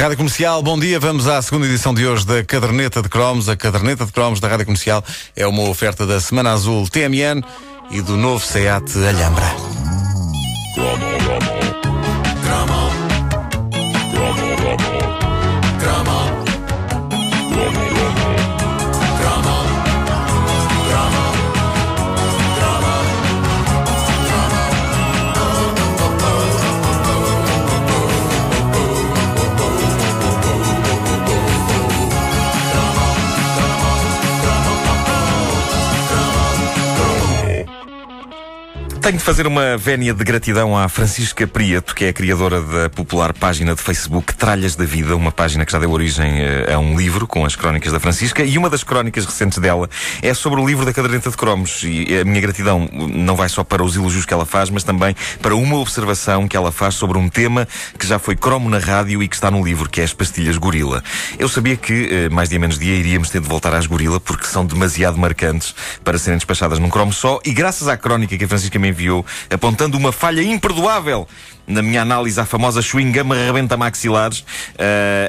Rádio Comercial, bom dia. Vamos à segunda edição de hoje da Caderneta de Cromos. A Caderneta de Cromos da Rádio Comercial é uma oferta da Semana Azul TMN e do novo SEAT Alhambra. Tenho de fazer uma vénia de gratidão à Francisca Prieto, que é a criadora da popular página de Facebook Tralhas da Vida, uma página que já deu origem eh, a um livro com as crónicas da Francisca, e uma das crónicas recentes dela é sobre o livro da caderneta de cromos. E a minha gratidão não vai só para os elogios que ela faz, mas também para uma observação que ela faz sobre um tema que já foi cromo na rádio e que está no livro, que é as pastilhas gorila. Eu sabia que, eh, mais dia menos dia, iríamos ter de voltar às gorila, porque são demasiado marcantes para serem despachadas num cromo só, e graças à crónica que a Francisca me enviou, apontando uma falha imperdoável na minha análise à famosa chewing gum arrebenta maxilares, uh,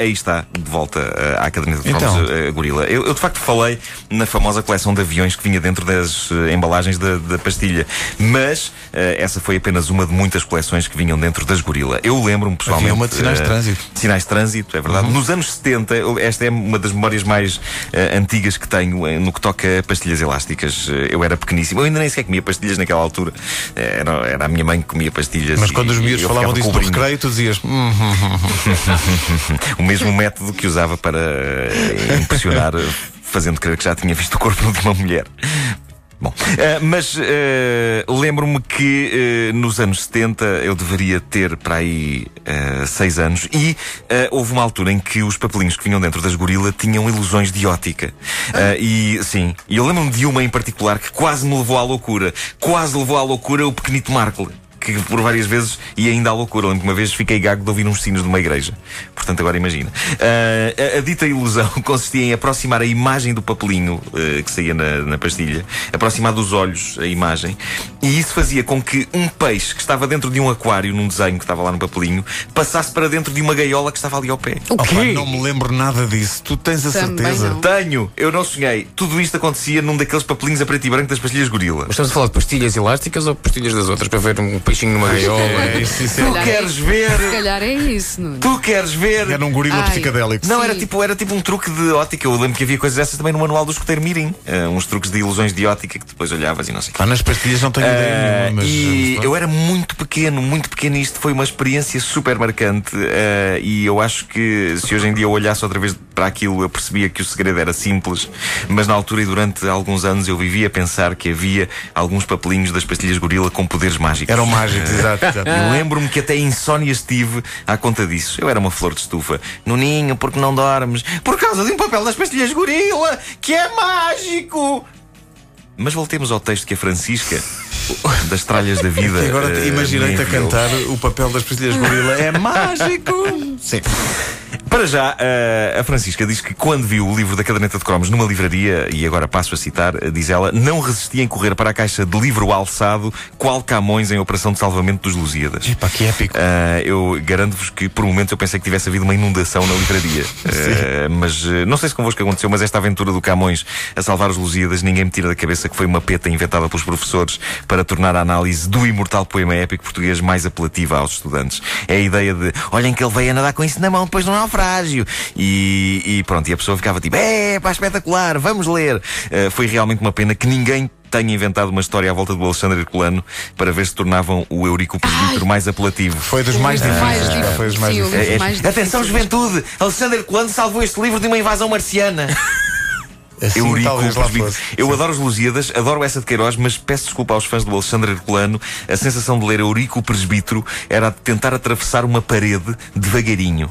aí está, de volta uh, à caderneta de Então. cromos, uh, gorila. Eu, eu, de facto falei na famosa coleção de aviões que vinha dentro das embalagens da, da pastilha, mas essa foi apenas uma de muitas coleções que vinham dentro das gorila. Eu lembro-me pessoalmente. Havia uma de sinais de trânsito. Sinais de trânsito, é verdade. Nos anos 70, eu- esta é uma das memórias mais antigas que tenho no que toca a pastilhas elásticas. Eu era pequeníssimo, eu ainda nem sequer comia pastilhas naquela altura. Era, era a minha mãe que comia pastilhas. Mas e- quando os miúdos eu falavam disso no recreio, tu dizias. "Hum, hum, hum." O mesmo método que usava para eh, impressionar, eh, fazendo crer que já tinha visto o corpo de uma mulher. Bom, eh, mas eh, lembro-me que eh, nos anos 70 eu deveria ter para aí 6 anos e houve uma altura em que os papelinhos que vinham dentro das gorila tinham ilusões de ótica. Eh, e sim, e eu lembro-me de uma em particular que quase me levou à loucura. Quase levou à loucura o pequenito Markle que por várias vezes ia ainda à loucura. Lembro que uma vez fiquei gago de ouvir uns sinos de uma igreja. Portanto, agora imagina. Ah, a, a dita ilusão consistia em aproximar a imagem do papelinho ah, que saía na, na pastilha, aproximar dos olhos a imagem, e isso fazia com que um peixe que estava dentro de um aquário, num desenho que estava lá no papelinho, passasse para dentro de uma gaiola que estava ali ao pé. O Opa, quê? não me lembro nada disso. Tu tens a Também certeza? não. Tenho, eu não sonhei. Tudo isto acontecia num daqueles papelinhos a preto e branco das pastilhas gorila. Mas estamos a falar de pastilhas elásticas ou pastilhas das outras para ver um peixinho numa gaiola? É, isso, isso Tu é. queres ver? Se calhar é isso, Nuno. Tu queres ver? Era um gorila Ai. psicadélico. Não, era tipo, era tipo um truque de ótica. Eu lembro que havia coisas dessas também no manual do escoteiro Mirim. Eh, uns truques de ilusões de ótica que depois olhavas e não sei o. Pá, nas pastilhas não tenho ideia Eh, nenhuma, mas. e mas- eu era muito pequeno, muito pequeno, e isto foi uma experiência super marcante. eh, e eu acho que se hoje em dia eu olhasse outra vez para aquilo, eu percebia que o segredo era simples, mas na altura e durante alguns anos eu vivia a pensar que havia alguns papelinhos das pastilhas gorila com poderes mágicos. Eram mágicos, exato. exato. E lembro-me que até insónias tive à conta disso. Eu era uma flor de estufa. No ninho, porque não dormes? Por causa de um papel das pastilhas gorila, que é mágico! Mas voltemos ao texto que a Francisca, das tralhas da vida. E agora eh, imaginei-te a cantar o papel das pastilhas gorila. É mágico! Sim. Para já, eh, a Francisca diz que quando viu o livro da caderneta de cromos numa livraria, e agora passo a citar, eh, diz ela, não resistia em correr para a caixa de livro alçado, qual Camões em operação de salvamento dos Lusíadas. Epá, que épico. Ah, eu garanto-vos que por momentos eu pensei que tivesse havido uma inundação na livraria. Ah, mas não sei se convosco aconteceu, mas esta aventura do Camões a salvar os Lusíadas, ninguém me tira da cabeça que foi uma peta inventada pelos professores para tornar a análise do imortal poema épico português mais apelativa aos estudantes. É a ideia de olhem que ele veio a nadar com isso na mão depois de um naufrágio. E, e pronto, e a pessoa ficava tipo, é pá, espetacular, vamos ler. Ah, foi realmente uma pena que ninguém tenha inventado uma história à volta do Alexandre Herculano para ver se tornavam o Eurico Presbítero mais apelativo. Foi dos mais O difíceis. Foi dos mais Sim, o. É, é, atenção, juventude! Alexandre Herculano salvou este livro de uma invasão marciana. Assim, Eurico. Eu adoro os Lusíadas, adoro essa de Queiroz, mas peço desculpa aos fãs do Alexandre Herculano. A sensação de ler Eurico Presbítero era a de tentar atravessar uma parede devagarinho.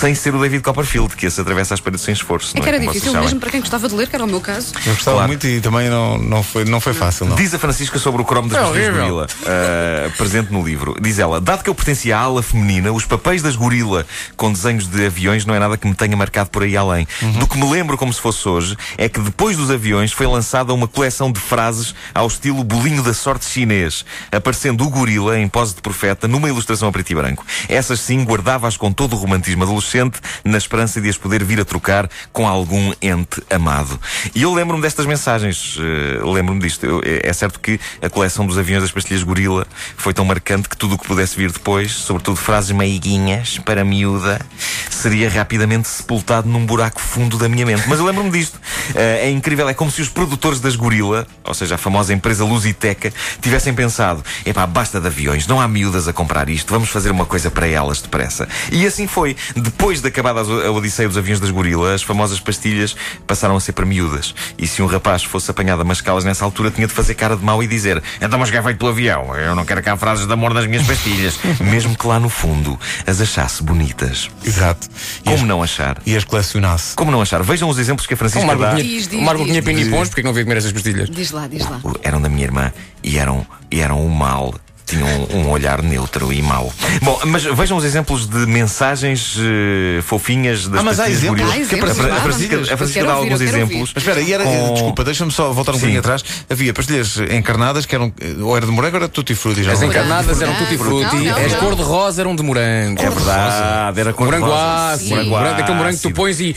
sem ser o David Copperfield, que esse atravessa as paredes sem esforço. É não que era Como difícil mesmo para quem gostava de ler, que era o meu caso. Eu gostava Claro. muito e também não, não, foi, não foi fácil, não. Diz a Francisca sobre o cromo das É horrível. gorila, uh, presente no livro. Diz ela: Dado que eu pertencia à ala feminina, os papéis das gorila com desenhos de aviões não é nada que me tenha marcado por aí além. Do que me lembro como se fosse hoje, é que depois dos aviões foi lançada uma coleção de frases ao estilo bolinho da sorte chinês, aparecendo o gorila em pose de profeta numa ilustração a preto e branco. Essas sim guardava-as com todo o romantismo adolescente, na esperança de as poder vir a trocar com algum ente amado. E eu lembro-me destas mensagens, eh, lembro-me disto. Eu- é é certo que a coleção dos aviões das pastilhas gorila foi tão marcante que tudo o que pudesse vir depois, sobretudo frases meiguinhas para miúda, seria rapidamente sepultado num buraco fundo da minha mente. Mas eu lembro-me disto. Eh, é incrível, é como se os produtores das gorila, ou seja, a famosa empresa Lusiteca, tivessem pensado: epá, basta de aviões, não há miúdas a comprar isto, vamos fazer uma coisa para elas depressa. E assim foi. Depois de acabada a odisseia dos aviões das gorila, as famosas pastilhas passaram a ser para miúdas. E se um rapaz fosse apanhado a mascá-las nessa altura, tinha de fazer cara de mau e dizer: então, mas que é feito pelo avião? Eu não quero cá frases de amor nas minhas pastilhas. Mesmo que lá no fundo as achasse bonitas. Exato. E Como as, não achar? e as colecionasse. Como não achar? Vejam os exemplos que a O Francisca Marco dá. tinha, Diz, diz, o Marco tinha pinipons, porque é que não veio comer essas pastilhas? Diz lá, diz lá. eram da minha irmã e eram, e eram um mal. Tinham um, um olhar neutro e mau. Bom, mas vejam os exemplos de mensagens eh, fofinhas das Ah, mas há pastilhas de exemplos? Ah, exemplos, a, a Francisca, a Francisca dá alguns exemplos. Mas espera, e era, com- desculpa, deixa-me só voltar um Sim. bocadinho atrás. Havia pastilhas encarnadas que eram ou era de morango ou era tutti frutti já. As encarnadas eram tutti frutti, as cor-de-rosa eram de morango. É verdade, era cor de Morango ácido, Morango morango, aquele morango que tu pões e.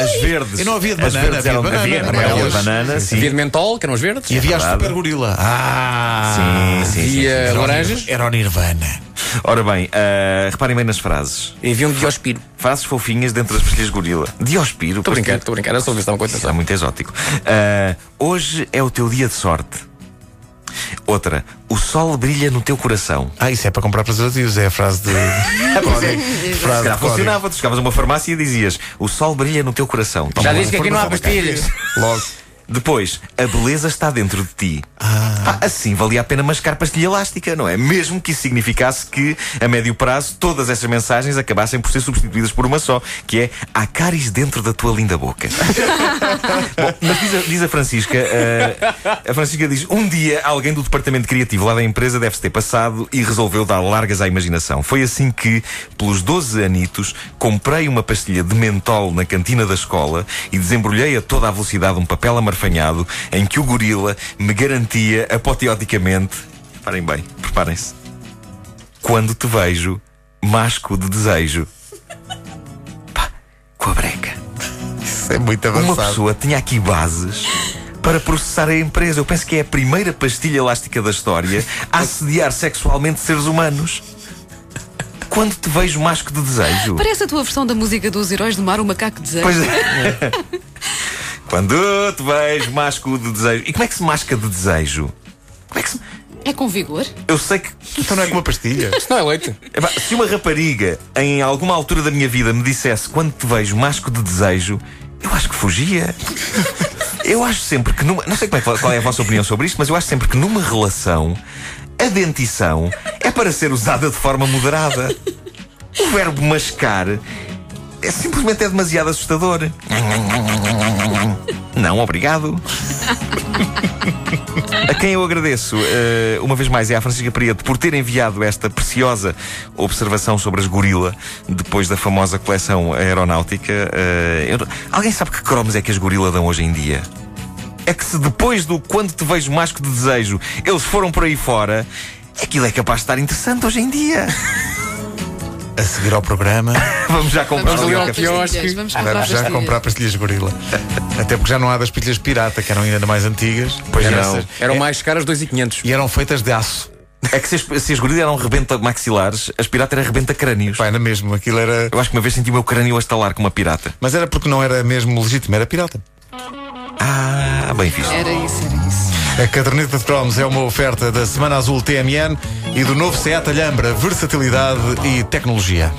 As verdes. E não havia de As banana, verdes havia eram, banana, havia, banana. havia de banana, sim. Havia de mentol, que eram as verdes. E havia as super gorila. Ah! Sim, sim, laranjas Era o Nirvana. Ora bem, ah, reparem bem nas frases. havia um diospiro. Frases fofinhas dentro das pastilhas de gorila. Diospiro. Estou a brincar, estou a brincar, só ver se estava com Isso é muito exótico. Ah, hoje é o teu dia de sorte. Outra, o sol brilha no teu coração. Ah, isso é para comprar preservativos, é a frase de. código. Se frase código. funcionava, tu chegavas a uma farmácia e dizias o sol brilha no teu coração. Já Toma disse que aqui não há pastilhas. Logo. Depois, a beleza está dentro de ti. Pá, assim valia a pena mascar pastilha elástica, não é? Mesmo que isso significasse que, a médio prazo, todas essas mensagens acabassem por ser substituídas por uma só, que é há cáries dentro da tua linda boca. Bom, mas diz a, diz a Francisca, eh, a Francisca diz: um dia alguém do departamento criativo lá da empresa deve-se ter passado e resolveu dar largas à imaginação. Foi assim que, pelos 12 anitos, comprei uma pastilha de mentol na cantina da escola e desembrulhei a toda a velocidade um papel amarfanhado em que o gorila me garantia apoteoticamente. Reparem bem, preparem-se. Quando te vejo, masco de desejo. Pá, com a breca. Isso é muito Uma avançado. pessoa tinha aqui bases para processar a empresa. Eu penso que é a primeira pastilha elástica da história a assediar sexualmente seres humanos. Quando te vejo masco de desejo. Parece a tua versão da música dos Heróis do Mar, o macaco desejo. Pois é. Quando te vejo masco de desejo. E como é que se masca de desejo? Como é que se... É com vigor? Eu sei que. Então não é com uma pastilha. Isso não é leite. Epá, Se uma rapariga em alguma altura da minha vida me dissesse quando te vejo masco de desejo, eu acho que fugia. Eu acho sempre que numa. Não sei como é, que- qual é a vossa opinião sobre isto, mas eu acho sempre que numa relação a dentição é para ser usada de forma moderada. O verbo mascar é simplesmente é demasiado assustador. Não, obrigado. A quem eu agradeço, eh, uma vez mais, é à Francisca Prieto por ter enviado esta preciosa observação sobre as gorila depois da famosa coleção aeronáutica. Eh, eu- alguém sabe que cromos é que as gorila dão hoje em dia? É que se depois do quando te vejo masco de desejo eles foram por aí fora, aquilo é capaz de estar interessante hoje em dia. A seguir ao programa, Vamos já comprar Vamos ali ao quiosque. pastilhas, Vamos comprar vamos já comprar pastilhas gorila. Até porque já não há das pastilhas pirata, que eram ainda mais antigas. Pois Eram não. essas- Eram mais caras 2,500. E eram feitas de aço. É que se as, se as gorilas eram rebenta maxilares, as pirata era rebenta crânios. Pá, era mesmo, aquilo era. Eu acho que uma vez senti o meu crânio a estalar com uma pirata. Mas era porque não era mesmo legítimo, era pirata. Ah, bem visto. Era isso, era isso. A caderneta de cromos é uma oferta da Semana Azul TMN e do novo Seat Alhambra, versatilidade e tecnologia.